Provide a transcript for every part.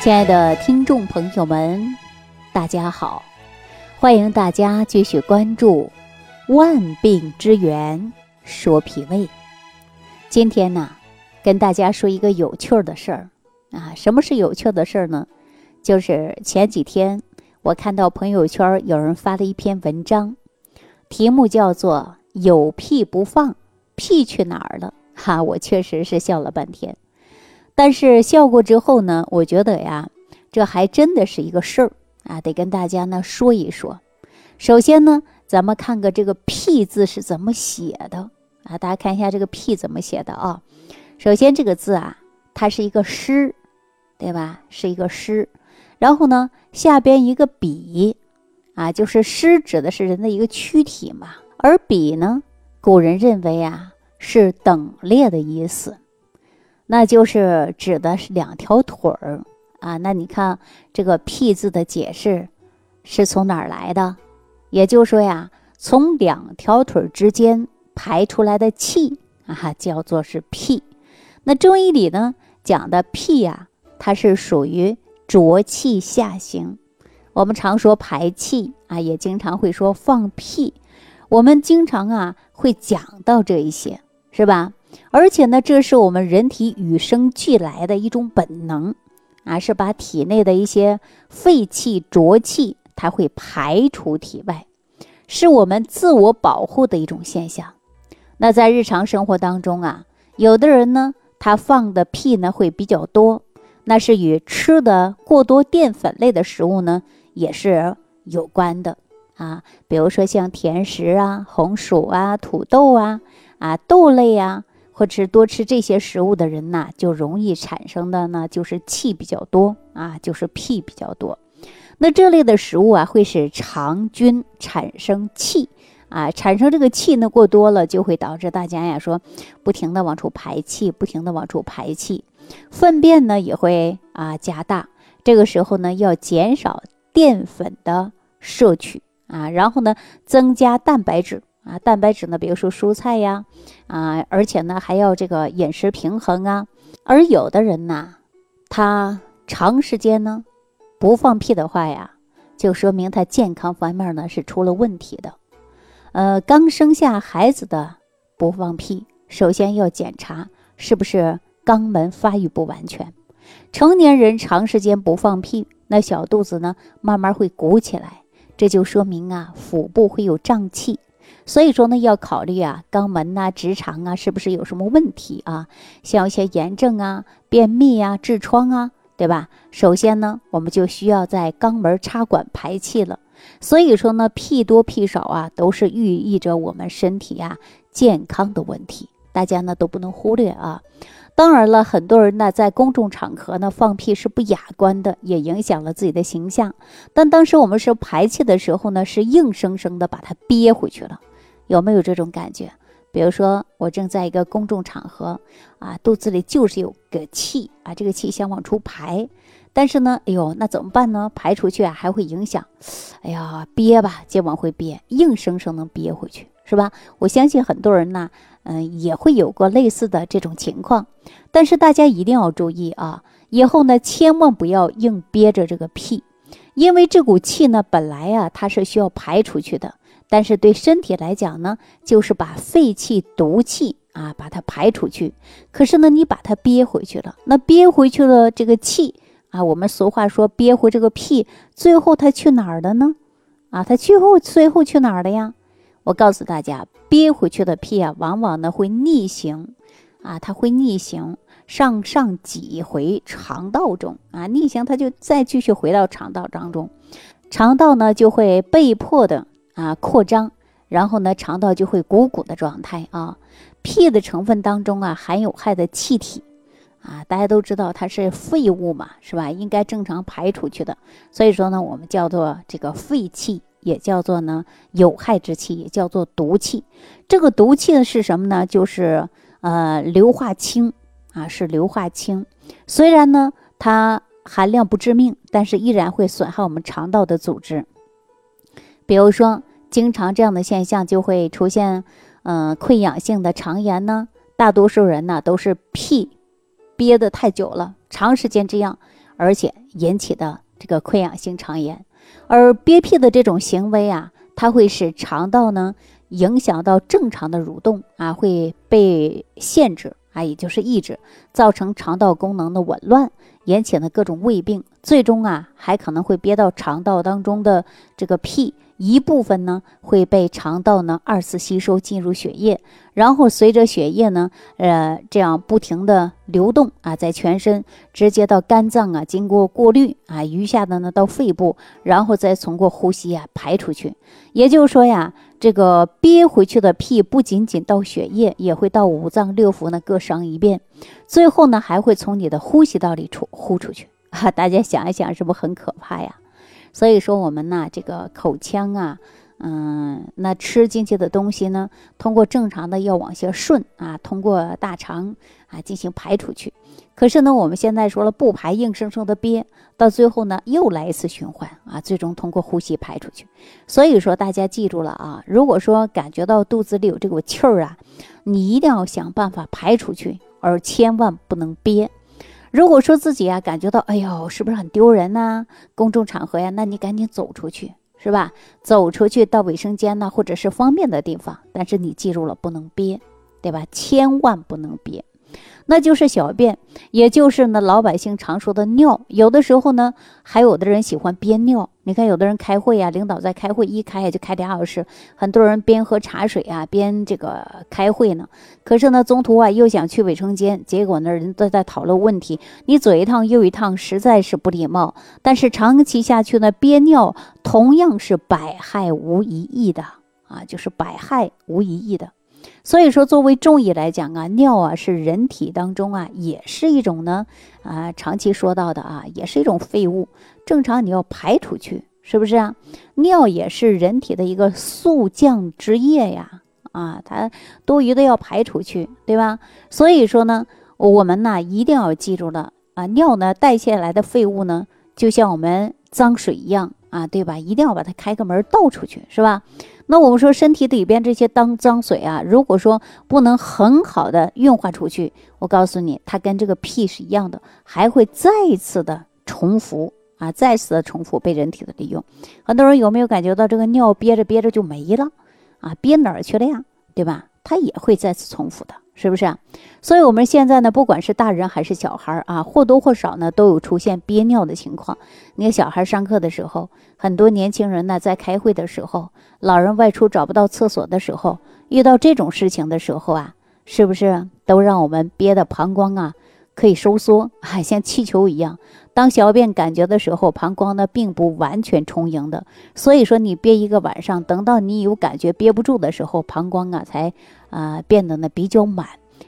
亲爱的听众朋友们，大家好！欢迎大家继续关注《万病之源说脾胃》。今天呢，跟大家说一个有趣的事儿啊。什么是有趣的事儿呢？就是前几天我看到朋友圈有人发了一篇文章，题目叫做“有屁不放，屁去哪儿了？”哈，我确实是笑了半天。但是笑过之后呢，我觉得呀，这还真的是一个事儿啊，得跟大家呢说一说。首先呢，咱们看个这个“屁”字是怎么写的啊？大家看一下这个“屁”怎么写的啊？首先这个字啊，它是一个“湿”，对吧？是一个“湿”。然后呢，下边一个“比”，啊，就是“湿”指的是人的一个躯体嘛，而“比”呢，古人认为啊是等列的意思。那就是指的是两条腿儿啊。那你看这个“屁”字的解释是从哪儿来的？也就是说呀，从两条腿之间排出来的气啊，叫做是屁。那中医里呢讲的屁呀，它是属于浊气下行。我们常说排气啊，也经常会说放屁。我们经常啊会讲到这一些，是吧？而且呢，这是我们人体与生俱来的一种本能，啊，是把体内的一些废气、浊气，它会排出体外，是我们自我保护的一种现象。那在日常生活当中啊，有的人呢，他放的屁呢会比较多，那是与吃的过多淀粉类的食物呢也是有关的啊，比如说像甜食啊、红薯啊、土豆啊、啊豆类啊。或者是多吃这些食物的人呐，就容易产生的呢，就是气比较多啊，就是屁比较多。那这类的食物啊，会使肠菌产生气啊，产生这个气呢过多了，就会导致大家呀说，不停的往出排气，不停的往出排气，粪便呢也会啊加大。这个时候呢，要减少淀粉的摄取啊，然后呢增加蛋白质。啊，蛋白质呢，比如说蔬菜呀，啊，而且呢还要这个饮食平衡啊。而有的人呢，他长时间呢不放屁的话呀，就说明他健康方面呢是出了问题的。呃，刚生下孩子的不放屁，首先要检查是不是肛门发育不完全。成年人长时间不放屁，那小肚子呢慢慢会鼓起来，这就说明啊腹部会有胀气。所以说呢，要考虑啊，肛门呐、直肠啊，是不是有什么问题啊？像一些炎症啊、便秘啊、痔疮啊，对吧？首先呢，我们就需要在肛门插管排气了。所以说呢，屁多屁少啊，都是寓意着我们身体啊健康的问题，大家呢都不能忽略啊。当然了，很多人呢在公众场合呢放屁是不雅观的，也影响了自己的形象。但当时我们是排气的时候呢，是硬生生的把它憋回去了，有没有这种感觉？比如说我正在一个公众场合啊，肚子里就是有个气啊，这个气想往出排，但是呢，哎呦，那怎么办呢？排出去啊还会影响，哎呀，憋吧，就往回憋，硬生生能憋回去，是吧？我相信很多人呢。嗯，也会有过类似的这种情况，但是大家一定要注意啊！以后呢，千万不要硬憋着这个屁，因为这股气呢，本来啊，它是需要排出去的，但是对身体来讲呢，就是把废气、毒气啊，把它排出去。可是呢，你把它憋回去了，那憋回去了这个气啊，我们俗话说憋回这个屁，最后它去哪儿了呢？啊，它最后最后去哪儿了呀？我告诉大家，憋回去的屁啊，往往呢会逆行，啊，它会逆行上上挤回肠道中啊，逆行它就再继续回到肠道当中，肠道呢就会被迫的啊扩张，然后呢肠道就会鼓鼓的状态啊。屁的成分当中啊含有害的气体啊，大家都知道它是废物嘛，是吧？应该正常排出去的，所以说呢，我们叫做这个废气。也叫做呢有害之气，也叫做毒气。这个毒气呢是什么呢？就是呃硫化氢啊，是硫化氢。虽然呢它含量不致命，但是依然会损害我们肠道的组织。比如说，经常这样的现象就会出现，嗯溃疡性的肠炎呢。大多数人呢都是屁憋得太久了，长时间这样。而且引起的这个溃疡性肠炎。而憋屁的这种行为啊，它会使肠道呢影响到正常的蠕动啊，会被限制啊，也就是抑制，造成肠道功能的紊乱，引起呢各种胃病，最终啊还可能会憋到肠道当中的这个屁。一部分呢会被肠道呢二次吸收进入血液，然后随着血液呢，呃，这样不停的流动啊，在全身直接到肝脏啊，经过过滤啊，余下的呢到肺部，然后再通过呼吸啊排出去。也就是说呀，这个憋回去的屁不仅仅到血液，也会到五脏六腑呢各伤一遍，最后呢还会从你的呼吸道里出呼出去啊！大家想一想，是不是很可怕呀？所以说我们呢，这个口腔啊，嗯，那吃进去的东西呢，通过正常的要往下顺啊，通过大肠啊进行排出去。可是呢，我们现在说了不排，硬生生的憋，到最后呢又来一次循环啊，最终通过呼吸排出去。所以说大家记住了啊，如果说感觉到肚子里有这股气儿啊，你一定要想办法排出去，而千万不能憋。如果说自己啊感觉到，哎呦，是不是很丢人呐？公众场合呀，那你赶紧走出去，是吧？走出去到卫生间呢，或者是方便的地方。但是你记住了，不能憋，对吧？千万不能憋。那就是小便，也就是呢老百姓常说的尿。有的时候呢，还有的人喜欢憋尿。你看，有的人开会呀，领导在开会，一开就开俩小时，很多人边喝茶水啊，边这个开会呢。可是呢，中途啊又想去卫生间，结果呢人都在讨论问题，你左一趟右一趟，实在是不礼貌。但是长期下去呢，憋尿同样是百害无一益的啊，就是百害无一益的。所以说，作为中医来讲啊，尿啊是人体当中啊，也是一种呢啊，长期说到的啊，也是一种废物。正常你要排出去，是不是啊？尿也是人体的一个速降之液呀，啊，它多余的要排出去，对吧？所以说呢，我们呢一定要记住了啊，尿呢代谢来的废物呢，就像我们脏水一样啊，对吧？一定要把它开个门倒出去，是吧？那我们说身体里边这些当脏水啊，如果说不能很好的运化出去，我告诉你，它跟这个屁是一样的，还会再次的重复啊，再次的重复被人体的利用。很多人有没有感觉到这个尿憋着憋着就没了啊？憋哪儿去了呀？对吧？它也会再次重复的。是不是啊？所以，我们现在呢，不管是大人还是小孩啊，或多或少呢，都有出现憋尿的情况。你看，小孩上课的时候，很多年轻人呢，在开会的时候，老人外出找不到厕所的时候，遇到这种事情的时候啊，是不是都让我们憋的膀胱啊可以收缩，啊，像气球一样？当小便感觉的时候，膀胱呢并不完全充盈的。所以说，你憋一个晚上，等到你有感觉憋不住的时候，膀胱啊才。啊，变得呢比较满，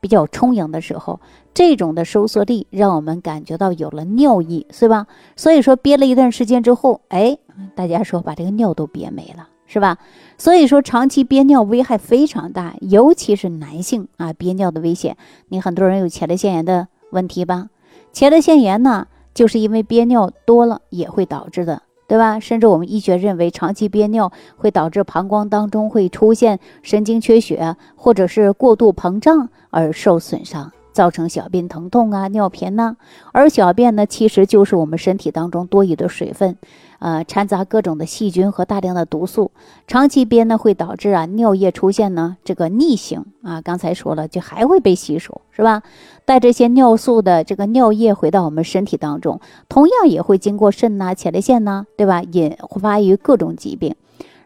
比较充盈的时候，这种的收缩力让我们感觉到有了尿意，是吧？所以说憋了一段时间之后，哎，大家说把这个尿都憋没了，是吧？所以说长期憋尿危害非常大，尤其是男性啊，憋尿的危险。你很多人有前列腺炎的问题吧？前列腺炎呢，就是因为憋尿多了也会导致的。对吧？甚至我们医学认为，长期憋尿会导致膀胱当中会出现神经缺血，或者是过度膨胀而受损伤。造成小便疼痛啊、尿频呐，而小便呢，其实就是我们身体当中多余的水分，呃，掺杂各种的细菌和大量的毒素，长期憋呢，会导致啊尿液出现呢这个逆行啊，刚才说了，就还会被吸收，是吧？带这些尿素的这个尿液回到我们身体当中，同样也会经过肾呐、前列腺呐，对吧？引发于各种疾病，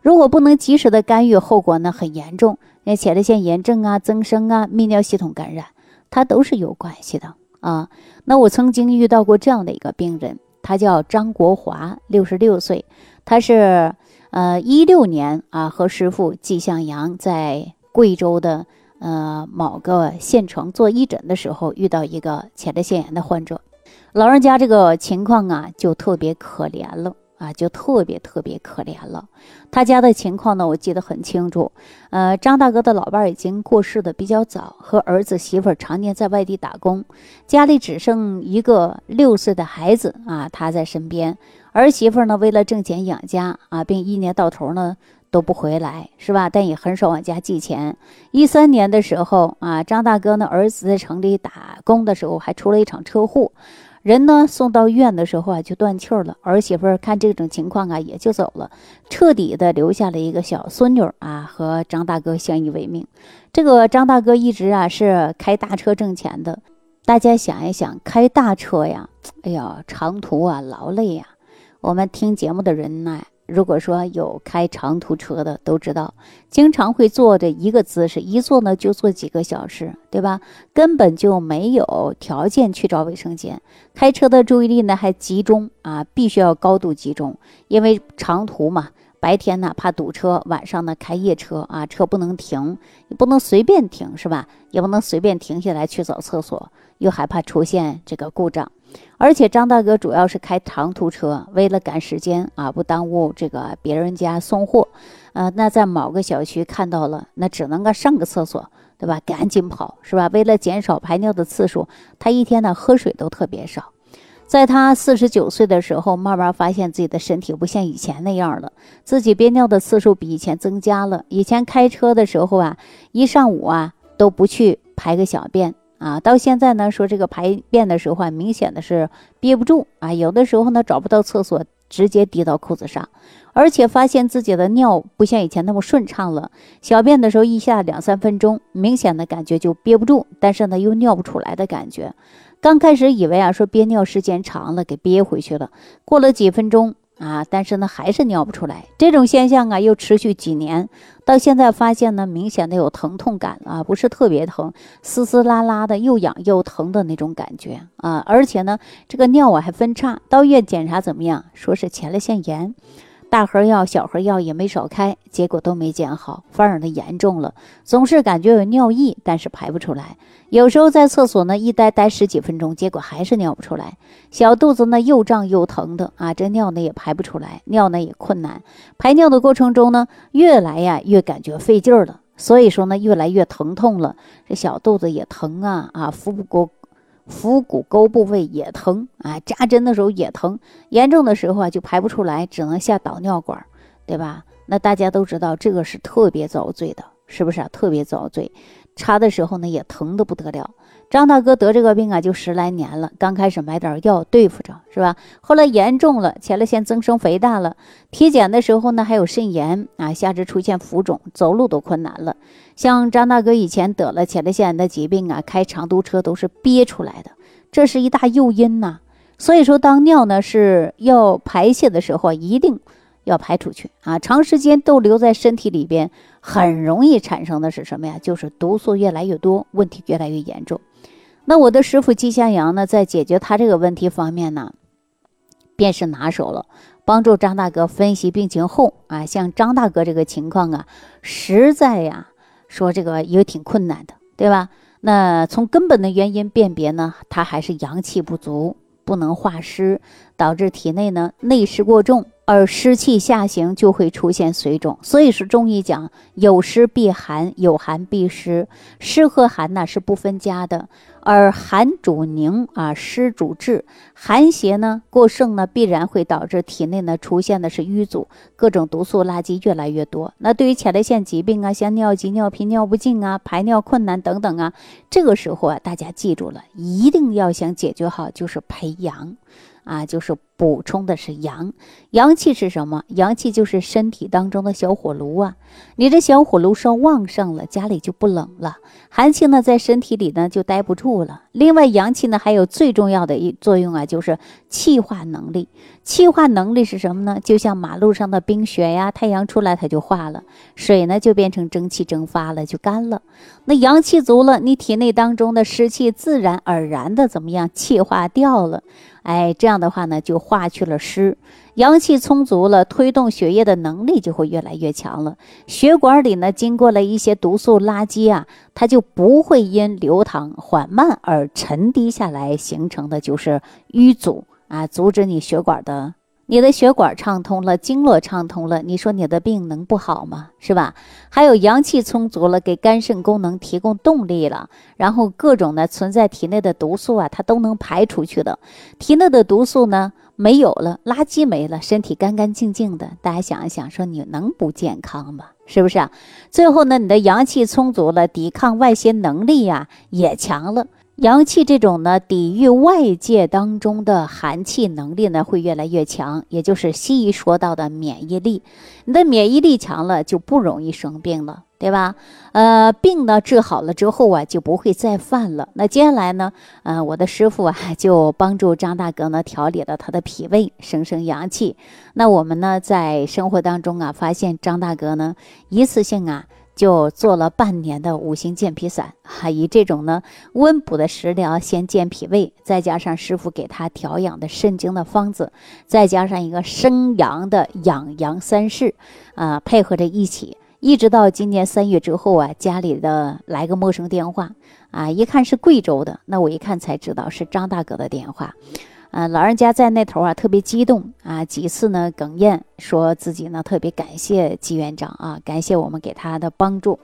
如果不能及时的干预，后果呢很严重，那前列腺炎症啊、增生啊、泌尿系统感染。它都是有关系的啊。那我曾经遇到过这样的一个病人，他叫张国华，六十六岁，他是呃一六年啊和师傅季向阳在贵州的呃某个县城做义诊的时候，遇到一个前列腺炎的患者，老人家这个情况啊就特别可怜了。啊，就特别特别可怜了。他家的情况呢，我记得很清楚。呃，张大哥的老伴儿已经过世的比较早，和儿子媳妇儿常年在外地打工，家里只剩一个六岁的孩子啊，他在身边。儿媳妇儿呢，为了挣钱养家啊，并一年到头呢都不回来，是吧？但也很少往家寄钱。一三年的时候啊，张大哥呢，儿子在城里打工的时候还出了一场车祸。人呢送到医院的时候啊，就断气儿了。儿媳妇儿看这种情况啊，也就走了，彻底的留下了一个小孙女啊，和张大哥相依为命。这个张大哥一直啊是开大车挣钱的。大家想一想，开大车呀，哎呀，长途啊，劳累呀。我们听节目的人呢。如果说有开长途车的都知道，经常会坐着一个姿势，一坐呢就坐几个小时，对吧？根本就没有条件去找卫生间。开车的注意力呢还集中啊，必须要高度集中，因为长途嘛，白天呢怕堵车，晚上呢开夜车啊，车不能停，也不能随便停，是吧？也不能随便停下来去找厕所，又害怕出现这个故障。而且张大哥主要是开长途车，为了赶时间啊，不耽误这个别人家送货，呃，那在某个小区看到了，那只能够上个厕所，对吧？赶紧跑，是吧？为了减少排尿的次数，他一天呢喝水都特别少。在他四十九岁的时候，慢慢发现自己的身体不像以前那样了，自己憋尿的次数比以前增加了。以前开车的时候啊，一上午啊都不去排个小便。啊，到现在呢，说这个排便的时候啊，明显的是憋不住啊，有的时候呢找不到厕所，直接滴到裤子上，而且发现自己的尿不像以前那么顺畅了，小便的时候一下两三分钟，明显的感觉就憋不住，但是呢又尿不出来的感觉。刚开始以为啊，说憋尿时间长了给憋回去了，过了几分钟。啊，但是呢，还是尿不出来。这种现象啊，又持续几年，到现在发现呢，明显的有疼痛感啊，不是特别疼，丝丝拉拉的，又痒又疼的那种感觉啊。而且呢，这个尿啊还分叉，到医院检查怎么样？说是前列腺炎。大盒药、小盒药也没少开，结果都没见好，反而呢严重了，总是感觉有尿意，但是排不出来。有时候在厕所呢一待待十几分钟，结果还是尿不出来。小肚子呢又胀又疼的啊，这尿呢也排不出来，尿呢也困难。排尿的过程中呢，越来呀越感觉费劲儿了，所以说呢越来越疼痛了。这小肚子也疼啊啊，腹部。腹股沟部位也疼啊，扎针的时候也疼，严重的时候啊就排不出来，只能下导尿管，对吧？那大家都知道这个是特别遭罪的，是不是啊？特别遭罪，插的时候呢也疼得不得了。张大哥得这个病啊，就十来年了。刚开始买点药对付着，是吧？后来严重了，前列腺增生肥大了。体检的时候呢，还有肾炎啊，下肢出现浮肿，走路都困难了。像张大哥以前得了前列腺的疾病啊，开长途车都是憋出来的，这是一大诱因呐。所以说，当尿呢是要排泄的时候，一定要排出去啊。长时间逗留在身体里边，很容易产生的是什么呀？就是毒素越来越多，问题越来越严重。那我的师傅季向阳呢，在解决他这个问题方面呢，便是拿手了，帮助张大哥分析病情后啊，像张大哥这个情况啊，实在呀，说这个也挺困难的，对吧？那从根本的原因辨别呢，他还是阳气不足，不能化湿，导致体内呢内湿过重。而湿气下行就会出现水肿，所以是中医讲有湿必寒，有寒必湿，湿和寒呢是不分家的。而寒主凝啊，湿主滞，寒邪呢过盛呢，必然会导致体内呢出现的是瘀阻，各种毒素垃圾越来越多。那对于前列腺疾病啊，像尿急、尿频、尿不尽啊，排尿困难等等啊，这个时候啊，大家记住了，一定要想解决好，就是培养。啊，就是补充的是阳，阳气是什么？阳气就是身体当中的小火炉啊。你这小火炉烧旺盛了，家里就不冷了，寒气呢在身体里呢就待不住了。另外，阳气呢还有最重要的一作用啊，就是气化能力。气化能力是什么呢？就像马路上的冰雪呀，太阳出来它就化了，水呢就变成蒸汽蒸发了，就干了。那阳气足了，你体内当中的湿气自然而然的怎么样？气化掉了。哎，这样的话呢，就化去了湿，阳气充足了，推动血液的能力就会越来越强了。血管里呢，经过了一些毒素垃圾啊，它就不会因流淌缓慢而沉低下来，形成的就是淤阻啊，阻止你血管的。你的血管畅通了，经络畅通了，你说你的病能不好吗？是吧？还有阳气充足了，给肝肾功能提供动力了，然后各种呢存在体内的毒素啊，它都能排出去的。体内的毒素呢没有了，垃圾没了，身体干干净净的。大家想一想，说你能不健康吗？是不是啊？最后呢，你的阳气充足了，抵抗外邪能力呀也强了。阳气这种呢，抵御外界当中的寒气能力呢，会越来越强，也就是西医说到的免疫力。你的免疫力强了，就不容易生病了，对吧？呃，病呢治好了之后啊，就不会再犯了。那接下来呢，呃，我的师傅啊，就帮助张大哥呢调理了他的脾胃，生生阳气。那我们呢，在生活当中啊，发现张大哥呢，一次性啊。就做了半年的五行健脾散，哈，以这种呢温补的食疗先健脾胃，再加上师傅给他调养的肾经的方子，再加上一个生阳的养阳三式，啊，配合着一起，一直到今年三月之后啊，家里的来个陌生电话，啊，一看是贵州的，那我一看才知道是张大哥的电话。啊，老人家在那头啊，特别激动啊，几次呢哽咽，说自己呢特别感谢季院长啊，感谢我们给他的帮助。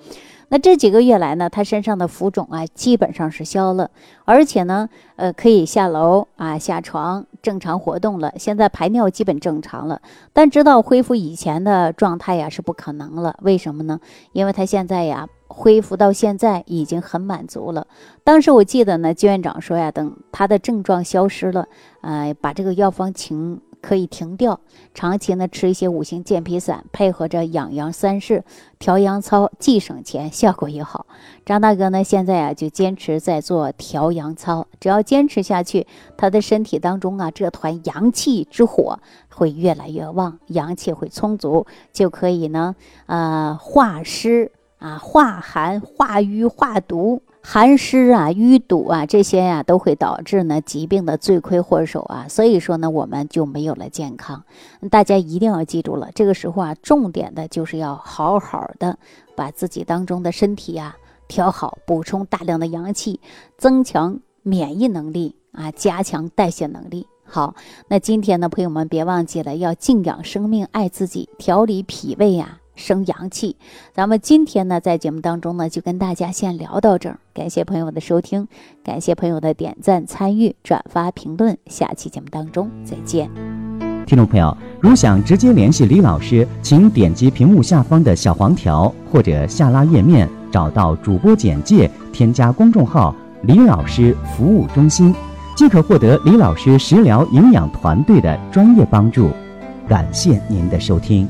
那这几个月来呢，他身上的浮肿啊，基本上是消了，而且呢，呃，可以下楼啊，下床正常活动了。现在排尿基本正常了，但知道恢复以前的状态呀是不可能了。为什么呢？因为他现在呀。恢复到现在已经很满足了。当时我记得呢，金院长说呀，等他的症状消失了，呃，把这个药方停可以停掉，长期呢吃一些五行健脾散，配合着养阳三式、调阳操，既省钱，效果也好。张大哥呢，现在啊就坚持在做调阳操，只要坚持下去，他的身体当中啊这团阳气之火会越来越旺，阳气会充足，就可以呢，呃，化湿。啊，化寒、化瘀、化毒，寒湿啊、淤堵啊，这些呀都会导致呢疾病的罪魁祸首啊。所以说呢，我们就没有了健康。大家一定要记住了，这个时候啊，重点的就是要好好的把自己当中的身体呀调好，补充大量的阳气，增强免疫能力啊，加强代谢能力。好，那今天呢，朋友们别忘记了要静养生命，爱自己，调理脾胃呀。生阳气，咱们今天呢，在节目当中呢，就跟大家先聊到这儿。感谢朋友的收听，感谢朋友的点赞、参与、转发、评论。下期节目当中再见。听众朋友，如想直接联系李老师，请点击屏幕下方的小黄条，或者下拉页面找到主播简介，添加公众号“李老师服务中心”，即可获得李老师食疗营养团队的专业帮助。感谢您的收听。